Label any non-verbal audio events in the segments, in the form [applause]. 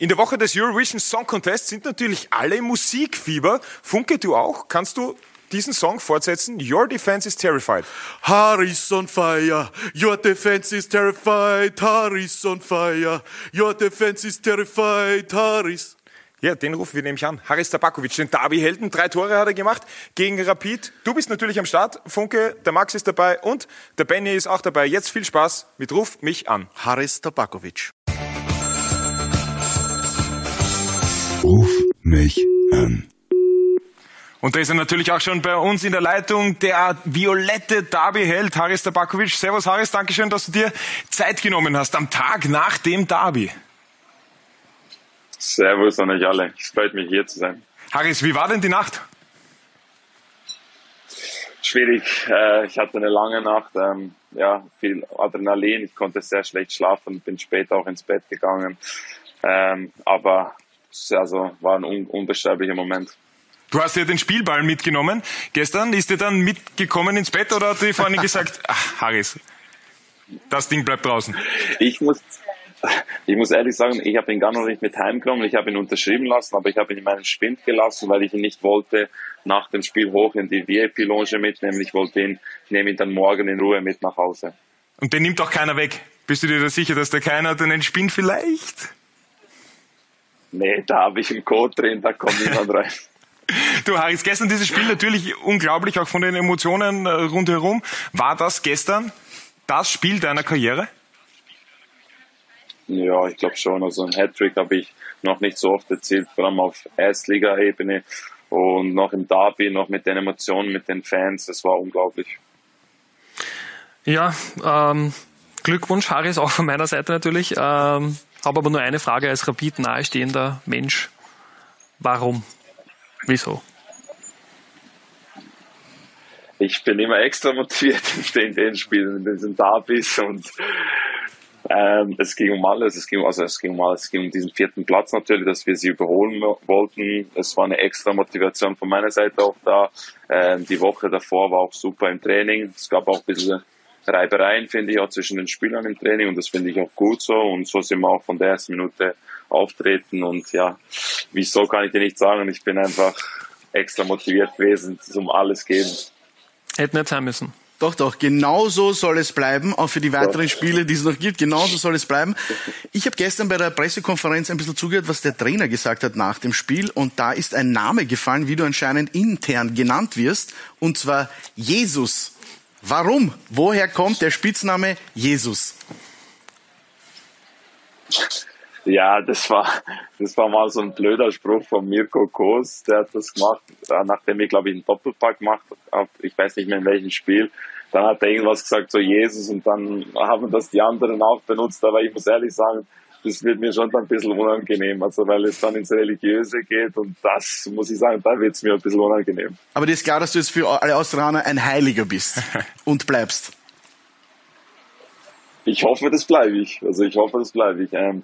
In der Woche des Eurovision Song Contest sind natürlich alle im Musikfieber. Funke, du auch? Kannst du diesen Song fortsetzen? Your defense is terrified. Harry's on fire. Your defense is terrified. Harry's on fire. Your defense is terrified. Harry's. Ja, den rufen wir nämlich an. Haris Tabakovic, den Derby-Helden. Drei Tore hat er gemacht gegen Rapid. Du bist natürlich am Start. Funke, der Max ist dabei und der Benny ist auch dabei. Jetzt viel Spaß mit Ruf mich an. Haris Tabakovic. Ruf mich an. Und da ist er natürlich auch schon bei uns in der Leitung, der violette Derby-Held Haris Tabakovic. Servus Haris, Dankeschön, dass du dir Zeit genommen hast am Tag nach dem Derby. Servus an euch alle. Es freut mich hier zu sein. Haris, wie war denn die Nacht? Schwierig. Äh, ich hatte eine lange Nacht. Ähm, ja, viel Adrenalin. Ich konnte sehr schlecht schlafen. Bin später auch ins Bett gegangen. Ähm, aber also war ein un unbeschreiblicher Moment. Du hast ja den Spielball mitgenommen. Gestern ist dir dann mitgekommen ins Bett oder hat die Freundin gesagt, ach, [laughs] Harris, das Ding bleibt draußen? Ich muss, ich muss ehrlich sagen, ich habe ihn gar noch nicht mit heimgenommen. Ich habe ihn unterschrieben lassen, aber ich habe ihn in meinen Spind gelassen, weil ich ihn nicht wollte nach dem Spiel hoch in die VIP-Loge mitnehmen. Ich wollte ihn, ich nehme ihn dann morgen in Ruhe mit nach Hause. Und den nimmt auch keiner weg. Bist du dir da sicher, dass da keiner den Spind vielleicht? Nee, da habe ich einen Code drin, da kommt niemand rein. [laughs] Du, Haris, gestern dieses Spiel natürlich unglaublich, auch von den Emotionen äh, rundherum. War das gestern das Spiel deiner Karriere? Ja, ich glaube schon. Also ein Hattrick habe ich noch nicht so oft erzielt, vor allem auf Erstliga-Ebene und noch im Derby, noch mit den Emotionen, mit den Fans. Das war unglaublich. Ja, ähm, Glückwunsch, Haris, auch von meiner Seite natürlich. Ähm, habe aber nur eine Frage als Rapid nahestehender Mensch. Warum? Wieso? Ich bin immer extra motiviert [laughs] in den Spielen, in diesen Derbys und ähm, es ging um alles. Es ging, also es ging um alles. Es ging um diesen vierten Platz natürlich, dass wir sie überholen wollten. Es war eine extra Motivation von meiner Seite auch da. Ähm, die Woche davor war auch super im Training. Es gab auch ein bisschen Reibereien, finde ich, auch zwischen den Spielern im Training und das finde ich auch gut so. Und so sind wir auch von der ersten Minute auftreten und ja, wieso kann ich dir nicht sagen. Ich bin einfach extra motiviert gewesen, um alles geben. Hätte nicht sein müssen. Doch, doch, genauso soll es bleiben, auch für die weiteren Spiele, die es noch gibt, genauso soll es bleiben. Ich habe gestern bei der Pressekonferenz ein bisschen zugehört, was der Trainer gesagt hat nach dem Spiel und da ist ein Name gefallen, wie du anscheinend intern genannt wirst, und zwar Jesus. Warum? Woher kommt der Spitzname Jesus? Ja, das war, das war mal so ein blöder Spruch von Mirko Kos, der hat das gemacht, äh, nachdem ich, glaube ich, einen Doppelpack gemacht habe, ich weiß nicht mehr in welchem Spiel. Dann hat er irgendwas gesagt, so Jesus, und dann haben das die anderen auch benutzt, aber ich muss ehrlich sagen, das wird mir schon ein bisschen unangenehm, also weil es dann ins Religiöse geht und das, muss ich sagen, da wird es mir ein bisschen unangenehm. Aber dir ist klar, dass du jetzt für alle Australier ein Heiliger bist [laughs] und bleibst. Ich hoffe, das bleibe ich. Also ich hoffe, das bleibe ich. Ähm,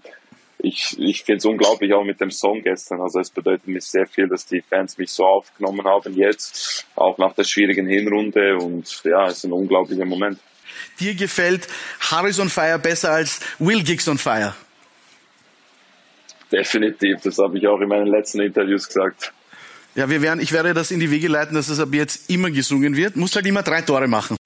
ich, ich finde es unglaublich auch mit dem Song gestern. Also es bedeutet mir sehr viel, dass die Fans mich so aufgenommen haben jetzt, auch nach der schwierigen Hinrunde und ja, es ist ein unglaublicher Moment. Dir gefällt Harrison Fire besser als Will Gibson Fire? Definitiv, das habe ich auch in meinen letzten Interviews gesagt. Ja, wir werden, ich werde das in die Wege leiten, dass das ab jetzt immer gesungen wird. Muss halt immer drei Tore machen.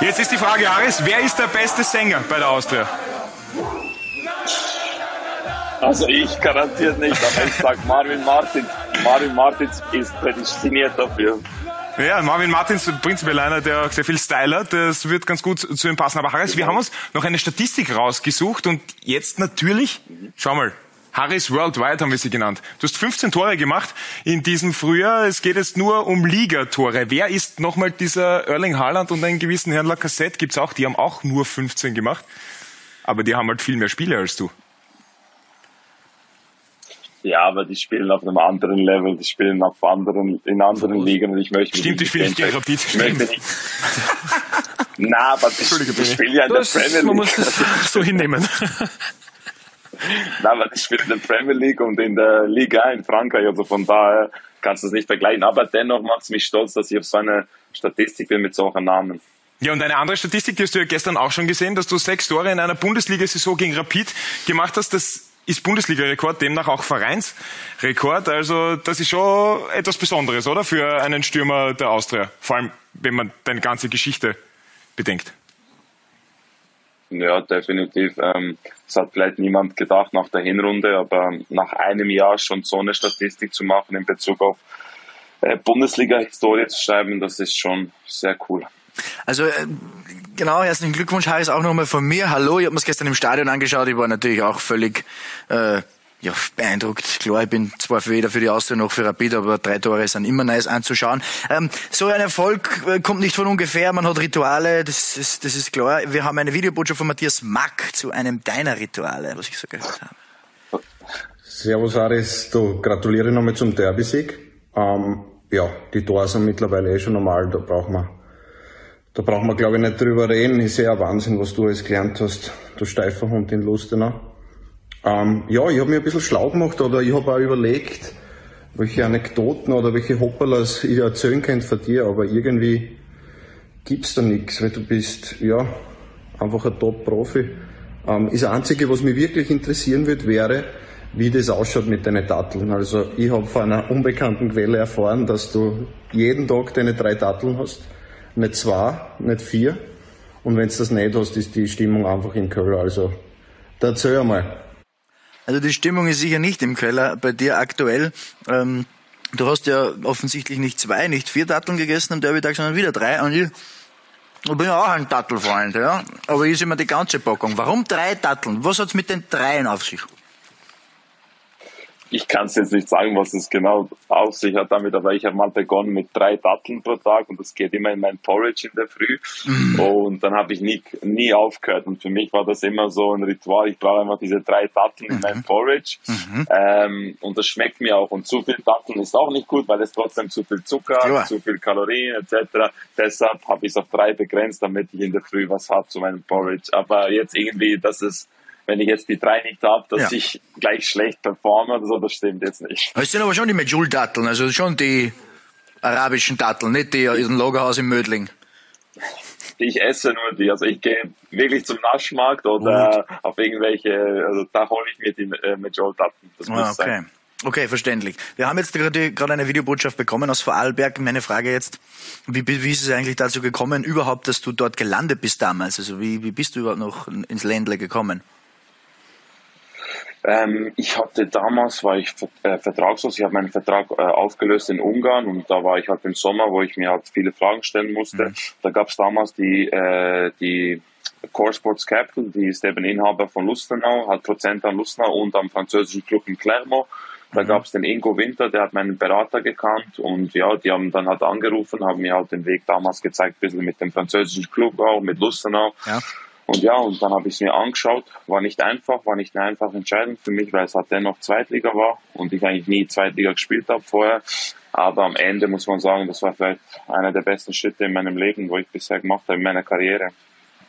Jetzt ist die Frage, Aris, wer ist der beste Sänger bei der Austria? Also ich garantiert nicht, aber ich sage Marvin Martin. Marvin Martins ist prädestiniert dafür. Ja, Marvin Martins, prinzipiell einer, der auch sehr viel Style hat. Das wird ganz gut zu ihm passen. Aber Harris, wir haben uns noch eine Statistik rausgesucht und jetzt natürlich, schau mal, Harris Worldwide haben wir sie genannt. Du hast 15 Tore gemacht in diesem Frühjahr. Es geht jetzt nur um Ligatore. Wer ist nochmal dieser Erling Haaland und einen gewissen Herrn Lacassette gibt's auch. Die haben auch nur 15 gemacht. Aber die haben halt viel mehr Spiele als du. Ja, aber die spielen auf einem anderen Level, die spielen auf anderen, in anderen Ligen und ich möchte Stimmt, die spielen gegen Rapid. Ich möchte nicht, [laughs] Na, aber die, die spielen ja in der Premier League. man muss das [laughs] so hinnehmen. Na, aber die spielen in der Premier League und in der Liga in Frankreich, also von daher kannst du es nicht vergleichen. Aber dennoch macht es mich stolz, dass ich auf so eine Statistik bin mit solchen Namen. Ja, und eine andere Statistik, die hast du ja gestern auch schon gesehen, dass du sechs Tore in einer Bundesliga-Saison gegen Rapid gemacht hast. Das ist Bundesliga-Rekord, demnach auch Vereinsrekord. Also das ist schon etwas Besonderes, oder? Für einen Stürmer der Austria. Vor allem, wenn man deine ganze Geschichte bedenkt. Ja, definitiv. Ähm, das hat vielleicht niemand gedacht nach der Hinrunde, aber nach einem Jahr schon so eine Statistik zu machen in Bezug auf äh, Bundesliga-Historie zu schreiben, das ist schon sehr cool. Also äh, genau, herzlichen Glückwunsch, Harris, auch nochmal von mir. Hallo, ich habe mir gestern im Stadion angeschaut. Ich war natürlich auch völlig äh, ja, beeindruckt. Klar, ich bin zwar weder für die Austria noch für Rapid, aber drei Tore sind immer nice anzuschauen. Ähm, so ein Erfolg äh, kommt nicht von ungefähr. Man hat Rituale, das ist, das ist klar. Wir haben eine Videobotschaft von Matthias Mack zu einem deiner Rituale, was ich so gehört habe. Servus Aris, du gratuliere nochmal zum Derby-Sieg. Ähm, ja, die Tore sind mittlerweile eh schon normal, da brauchen wir, da brauchen wir glaube ich nicht drüber reden. Ist ja Wahnsinn, was du alles gelernt hast, du steifer Hund in Lustenau. Ähm, ja, ich habe mir ein bisschen schlau gemacht oder ich habe auch überlegt, welche Anekdoten oder welche Hopperlas ich erzählen könnte von dir, aber irgendwie gibt's da nichts, weil du bist, ja, einfach ein Top-Profi. Ähm, das Einzige, was mich wirklich interessieren wird, wäre, wie das ausschaut mit deinen Datteln. Also ich habe von einer unbekannten Quelle erfahren, dass du jeden Tag deine drei Datteln hast. Nicht zwei, nicht vier. Und wenn du das nicht hast, ist die Stimmung einfach im Keller. Also, da erzähl einmal. Also die Stimmung ist sicher nicht im Keller bei dir aktuell. Ähm, du hast ja offensichtlich nicht zwei, nicht vier Datteln gegessen am Derby-Tag, sondern wieder drei. Und ich, ich bin ja auch ein Dattelfreund, ja. Aber ich ist immer die ganze Packung. Warum drei Datteln? Was hat's mit den dreien auf sich? Ich kann es jetzt nicht sagen, was es genau auf sich hat damit, aber ich habe mal begonnen mit drei Datteln pro Tag und das geht immer in mein Porridge in der Früh. Und dann habe ich nie, nie aufgehört. Und für mich war das immer so ein Ritual, ich brauche einfach diese drei Datteln in meinem Porridge. Ähm, und das schmeckt mir auch. Und zu viel Datteln ist auch nicht gut, weil es trotzdem zu viel Zucker, Klar. zu viel Kalorien etc. Deshalb habe ich es auf drei begrenzt, damit ich in der Früh was habe zu meinem Porridge, aber jetzt irgendwie, dass es wenn ich jetzt die drei nicht habe, dass Ja. ich gleich schlecht performe oder so, das stimmt jetzt nicht. Es sind aber schon die Medjool-Datteln, also schon die arabischen Datteln, nicht die aus dem Lagerhaus im Mödling. Ich esse nur die, also ich gehe wirklich zum Naschmarkt oder auf irgendwelche, also da hole ich mir die äh. Das muss Ah, okay. sein. Okay, verständlich. Wir haben jetzt gerade gerade eine Videobotschaft bekommen aus Vorarlberg. Meine Frage jetzt, wie, wie ist es eigentlich dazu gekommen, überhaupt, dass du dort gelandet bist damals? Also wie, wie bist du überhaupt noch ins Ländle gekommen? Ähm, ich hatte damals, war ich äh, vertragslos, ich habe meinen Vertrag äh, aufgelöst in Ungarn und da war ich halt im Sommer, wo ich mir halt viele Fragen stellen musste. Da gab es damals die, äh, die Core Sports Capital, die ist eben Inhaber von Lustenau, hat Prozent an Lustenau und am französischen Club in Clermont. Da gab es den Ingo Winter, der hat meinen Berater gekannt und ja, die haben dann halt angerufen, haben mir halt den Weg damals gezeigt, ein bisschen mit dem französischen Club auch, mit Lustenau. Ja. Und ja, und dann habe ich es mir angeschaut. War nicht einfach, war nicht eine einfache Entscheidung für mich, weil es halt dennoch Zweitliga war und ich eigentlich nie Zweitliga gespielt habe vorher. Aber am Ende muss man sagen, das war vielleicht einer der besten Schritte in meinem Leben, wo ich bisher gemacht habe, in meiner Karriere.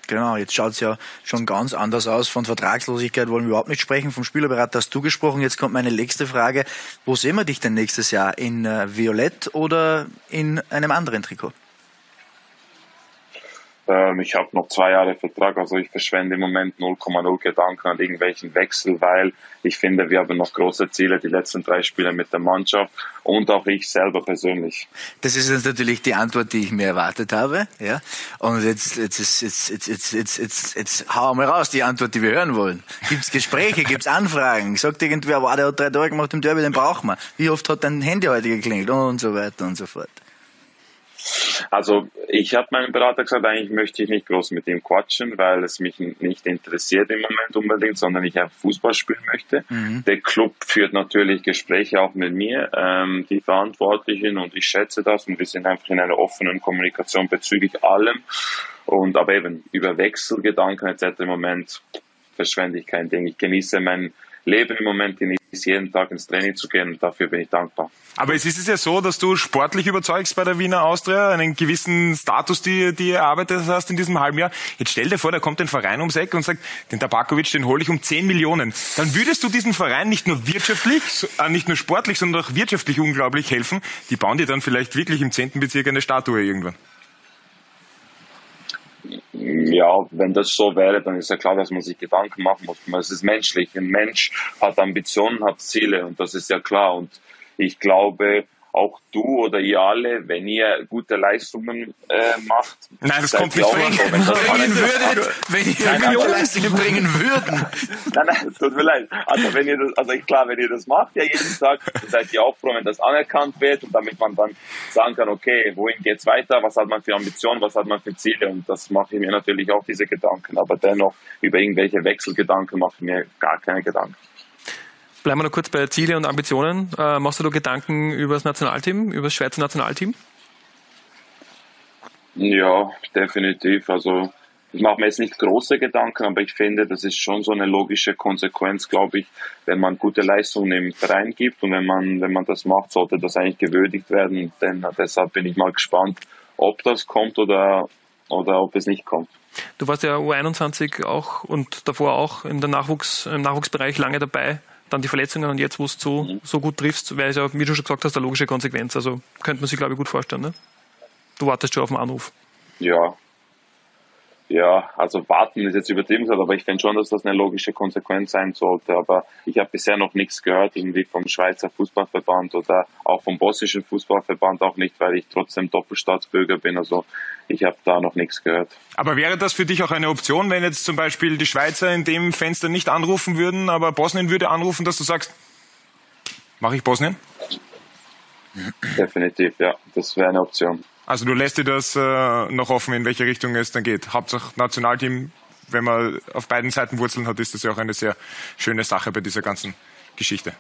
Genau, jetzt schaut's ja schon ganz anders aus. Von Vertragslosigkeit wollen wir überhaupt nicht sprechen. Vom Spielerberater hast du gesprochen. Jetzt kommt meine nächste Frage. Wo sehen wir dich denn nächstes Jahr? In äh, Violett oder in einem anderen Trikot? Ähm, ich habe noch zwei Jahre Vertrag, also ich verschwende im Moment 0,0 Gedanken an irgendwelchen Wechsel, weil ich finde, wir haben noch große Ziele, die letzten drei Spiele mit der Mannschaft und auch ich selber persönlich. Das ist jetzt natürlich die Antwort, die ich mir erwartet habe. Ja. Und jetzt, jetzt, jetzt, jetzt, jetzt, jetzt, jetzt, jetzt, jetzt hau mal raus die Antwort, die wir hören wollen. Gibt's Gespräche, gibt's Anfragen? Sagt irgendwer, wow, der hat drei Tore gemacht im Derby, den brauchen wir. Wie oft hat dein Handy heute geklingelt? Und so weiter und so fort. Also ich habe meinem Berater gesagt, eigentlich möchte ich nicht groß mit ihm quatschen, weil es mich nicht interessiert im Moment unbedingt, sondern ich einfach Fußball spielen möchte. Der Club führt natürlich Gespräche auch mit mir, ähm, die Verantwortlichen, und ich schätze das und wir sind einfach in einer offenen Kommunikation bezüglich allem. Und aber eben über Wechselgedanken etc. im Moment verschwende ich kein Ding. Ich genieße mein Leben im Moment, genieße jeden Tag ins Training zu gehen dafür bin ich dankbar. Aber es ist es ja so, dass du sportlich überzeugst bei der Wiener Austria, einen gewissen Status, die, die erarbeitet hast in diesem halben Jahr. Jetzt stell dir vor, da kommt ein Verein ums Eck und sagt, den Tabakovic, den hole ich um 10 Millionen. Dann würdest du diesem Verein nicht nur wirtschaftlich, äh, nicht nur sportlich, sondern auch wirtschaftlich unglaublich helfen. Die bauen dir dann vielleicht wirklich im 10. Bezirk eine Statue irgendwann. Ja, wenn das so wäre, dann ist ja klar, dass man sich Gedanken machen muss. Es ist menschlich. Ein Mensch hat Ambitionen, hat Ziele und das ist ja klar. Und ich glaube, auch du oder ihr alle, wenn ihr gute Leistungen äh, macht. Nein, das kommt nicht vor. Bringen würdet, wenn ihr gute Leistungen bringen würden. Nein, nein, tut mir leid. Also wenn ihr das, also klar, wenn ihr das macht ja jeden Tag, seid ihr auch froh, wenn das anerkannt wird und damit man dann sagen kann, okay, wohin geht's weiter, was hat man für Ambitionen, was hat man für Ziele und das mache ich mir natürlich auch diese Gedanken. Aber dennoch über irgendwelche Wechselgedanken mache ich mir gar keine Gedanken. Bleiben wir noch kurz bei Ziele und Ambitionen. Äh, machst du da Gedanken über das Nationalteam, über das Schweizer Nationalteam? Ja, definitiv. Also ich mache mir jetzt nicht große Gedanken, aber ich finde, das ist schon so eine logische Konsequenz, glaube ich, wenn man gute Leistungen im Verein gibt und wenn man, wenn man das macht, sollte das eigentlich gewürdigt werden. Denn deshalb bin ich mal gespannt, ob das kommt oder, oder ob es nicht kommt. Du warst ja U21 auch und davor auch in der Nachwuchs, im Nachwuchsbereich lange dabei dann die Verletzungen und jetzt, wo es so, mhm. so gut triffst, wäre es ja, wie du schon gesagt hast, eine logische Konsequenz. Also könnte man sich, glaube ich, gut vorstellen. Ne? Du wartest schon auf den Anruf. Ja. Ja, also warten ist jetzt übertrieben gesagt, aber ich finde schon, dass das eine logische Konsequenz sein sollte. Aber ich habe bisher noch nichts gehört, irgendwie vom Schweizer Fußballverband oder auch vom bosnischen Fußballverband auch nicht, weil ich trotzdem Doppelstaatsbürger bin. Also ich habe da noch nichts gehört. Aber wäre das für dich auch eine Option, wenn jetzt zum Beispiel die Schweizer in dem Fenster nicht anrufen würden, aber Bosnien würde anrufen, dass du sagst, mache ich Bosnien? Definitiv, ja. Das wäre eine Option. Also du lässt dir das äh, noch offen, in welche Richtung es dann geht. Hauptsache Nationalteam, wenn man auf beiden Seiten Wurzeln hat, ist das ja auch eine sehr schöne Sache bei dieser ganzen Geschichte.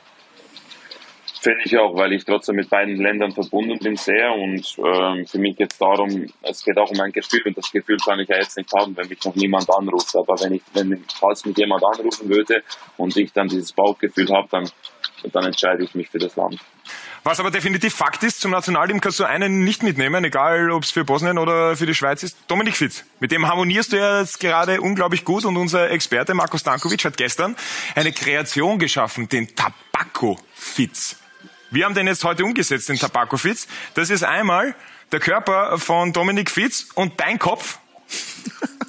Finde ich auch, weil ich trotzdem mit beiden Ländern verbunden bin sehr und ähm, für mich geht es darum, es geht auch um ein Gefühl und das Gefühl kann ich ja jetzt nicht haben, wenn mich noch niemand anruft. Aber wenn ich, wenn falls mich jemand anrufen würde und ich dann dieses Bauchgefühl habe, dann, dann entscheide ich mich für das Land. Was aber definitiv Fakt ist, zum Nationalteam kannst du einen nicht mitnehmen, egal ob es für Bosnien oder für die Schweiz ist. Dominik Fitz. Mit dem harmonierst du ja jetzt gerade unglaublich gut und unser Experte Marco Stankovic hat gestern eine Kreation geschaffen, den Tabako Fitz. Wir haben den jetzt heute umgesetzt, den Tabako Fitz. Das ist einmal der Körper von Dominik Fitz und dein Kopf.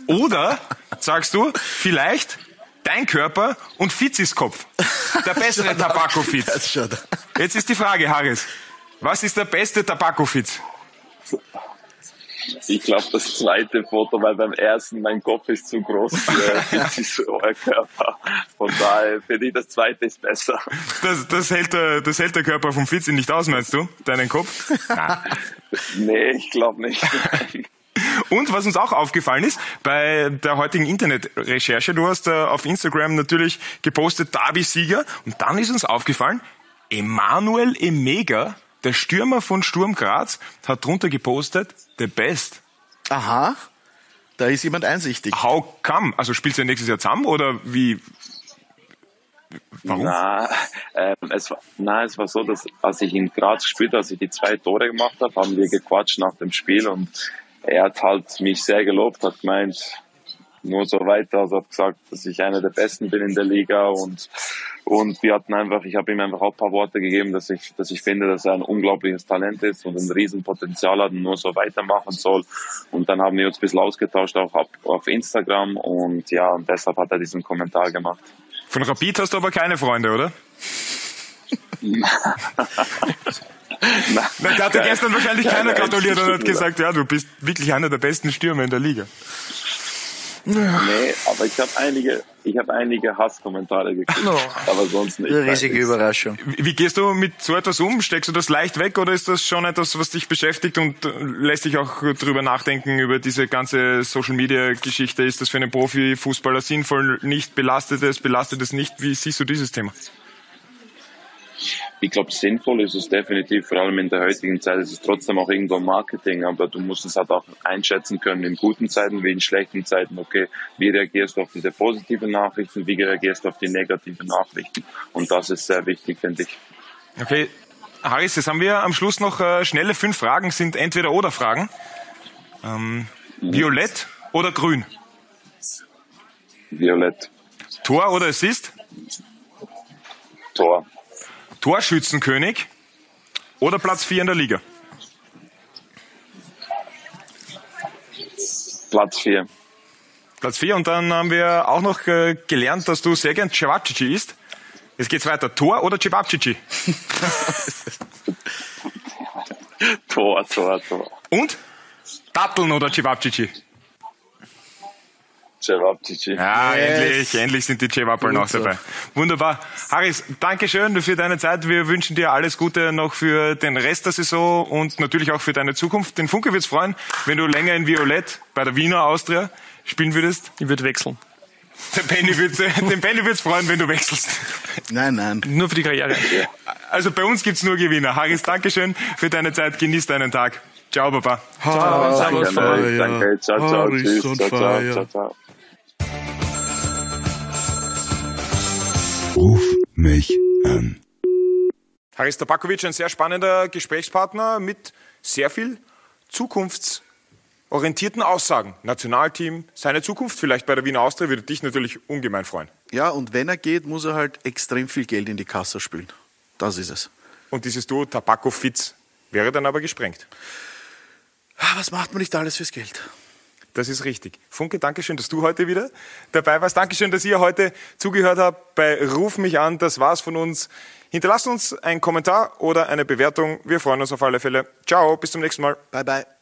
Oder, sagst du, vielleicht dein Körper und Fitzis Kopf. Der [laughs] bessere Tabako-Fitz. Jetzt ist die Frage, Harris. Was ist der beste Tabako-Fitz? Ich glaube, das zweite Foto, weil beim ersten mein Kopf ist zu groß für [laughs] euer Körper. Von daher finde ich, das zweite ist besser. Das, das, hält der, das hält der Körper vom Fitzi nicht aus, meinst du? Deinen Kopf? [laughs] nee, ich glaube nicht. Und was uns auch aufgefallen ist, bei der heutigen Internetrecherche, du hast äh, auf Instagram natürlich gepostet Derby-Sieger und dann ist uns aufgefallen, Emanuel Emega der Stürmer von Sturm Graz hat drunter gepostet, the best. Aha. Da ist jemand einsichtig. How come? Also spielt ihr nächstes Jahr zusammen oder wie? Warum? Na, äh, es war, na, es war so, dass als ich in Graz gespielt als ich die zwei Tore gemacht habe, haben wir gequatscht nach dem Spiel und er hat halt mich sehr gelobt, hat gemeint, nur so weiter. Also hat gesagt, dass ich einer der Besten bin in der Liga und und wir hatten einfach, ich habe ihm einfach auch ein paar Worte gegeben, dass ich, dass ich finde, dass er ein unglaubliches Talent ist und ein Riesenpotenzial hat und nur so weitermachen soll. Und dann haben wir uns ein bisschen ausgetauscht auch auf, auf Instagram und ja, und deshalb hat er diesen Kommentar gemacht. Von Rapid hast du aber keine Freunde, oder? [laughs] Nein, da hat dir gestern wahrscheinlich keiner gratuliert und hat gesagt, ja, du bist wirklich einer der besten Stürmer in der Liga. Nee, aber ich habe einige, ich habe einige Hasskommentare gekriegt, oh. aber sonst nicht. Eine riesige Überraschung. Wie, wie, gehst du mit so etwas um? Steckst du das leicht weg oder ist das schon etwas, was dich beschäftigt und äh, lässt dich auch drüber nachdenken über diese ganze Social Media Geschichte? Ist das für einen Profifußballer sinnvoll? Nicht belastet es, belastet es nicht? Wie siehst du dieses Thema? Ich glaube, sinnvoll ist es definitiv, vor allem in der heutigen Zeit ist es trotzdem auch irgendwo Marketing, aber du musst es halt auch einschätzen können in guten Zeiten wie in schlechten Zeiten. Okay, wie reagierst du auf diese positiven Nachrichten, wie reagierst du auf die negativen Nachrichten? Und das ist sehr wichtig, finde ich. Okay, Harris, jetzt haben wir am Schluss noch äh, schnelle fünf Fragen, sind entweder oder Fragen. Ähm, Violett oder grün? Violett. Tor oder Assist? Tor. Torschützenkönig oder Platz 4 in der Liga? Platz 4. Platz 4 und dann haben wir auch noch äh, gelernt, dass du sehr gern Cevacici isst. Jetzt geht's weiter. Tor oder Cevacici? [laughs] Tor, Tor, Tor. Und? Datteln oder Cevapcici. Ja, Yes. endlich, endlich sind die Cevappeln auch dabei. Wunderbar. Harris, danke schön für deine Zeit. Wir wünschen dir alles Gute noch für den Rest der Saison und natürlich auch für deine Zukunft. Den Funke wird's freuen, wenn du länger in Violett bei der Wiener Austria spielen würdest. Ich würde wechseln. Der Benny wird's, den wird's freuen, wenn du wechselst. Nein, nein. Nur für die Karriere. Also bei uns gibt's nur Gewinner. Harris, danke schön für deine Zeit. Genieß deinen Tag. Ciao, Papa. Ciao. Ciao, ciao, Harris tschüss. on Ciao, ciao, fire. ciao, ciao. Ruf mich an. Haris Tabakovic, ein sehr spannender Gesprächspartner mit sehr viel zukunftsorientierten Aussagen. Nationalteam, seine Zukunft vielleicht bei der Wiener Austria würde dich natürlich ungemein freuen. Ja, und wenn er geht, muss er halt extrem viel Geld in die Kasse spülen. Das ist es. Und dieses Duo Tabako-Fitz wäre dann aber gesprengt. Ah, Was macht man nicht alles fürs Geld? Das ist richtig. Funke, Dankeschön, dass du heute wieder dabei warst. Dankeschön, dass ihr heute zugehört habt bei Ruf mich an. Das war's von uns. Hinterlasst uns einen Kommentar oder eine Bewertung. Wir freuen uns auf alle Fälle. Ciao, bis zum nächsten Mal. Bye, bye.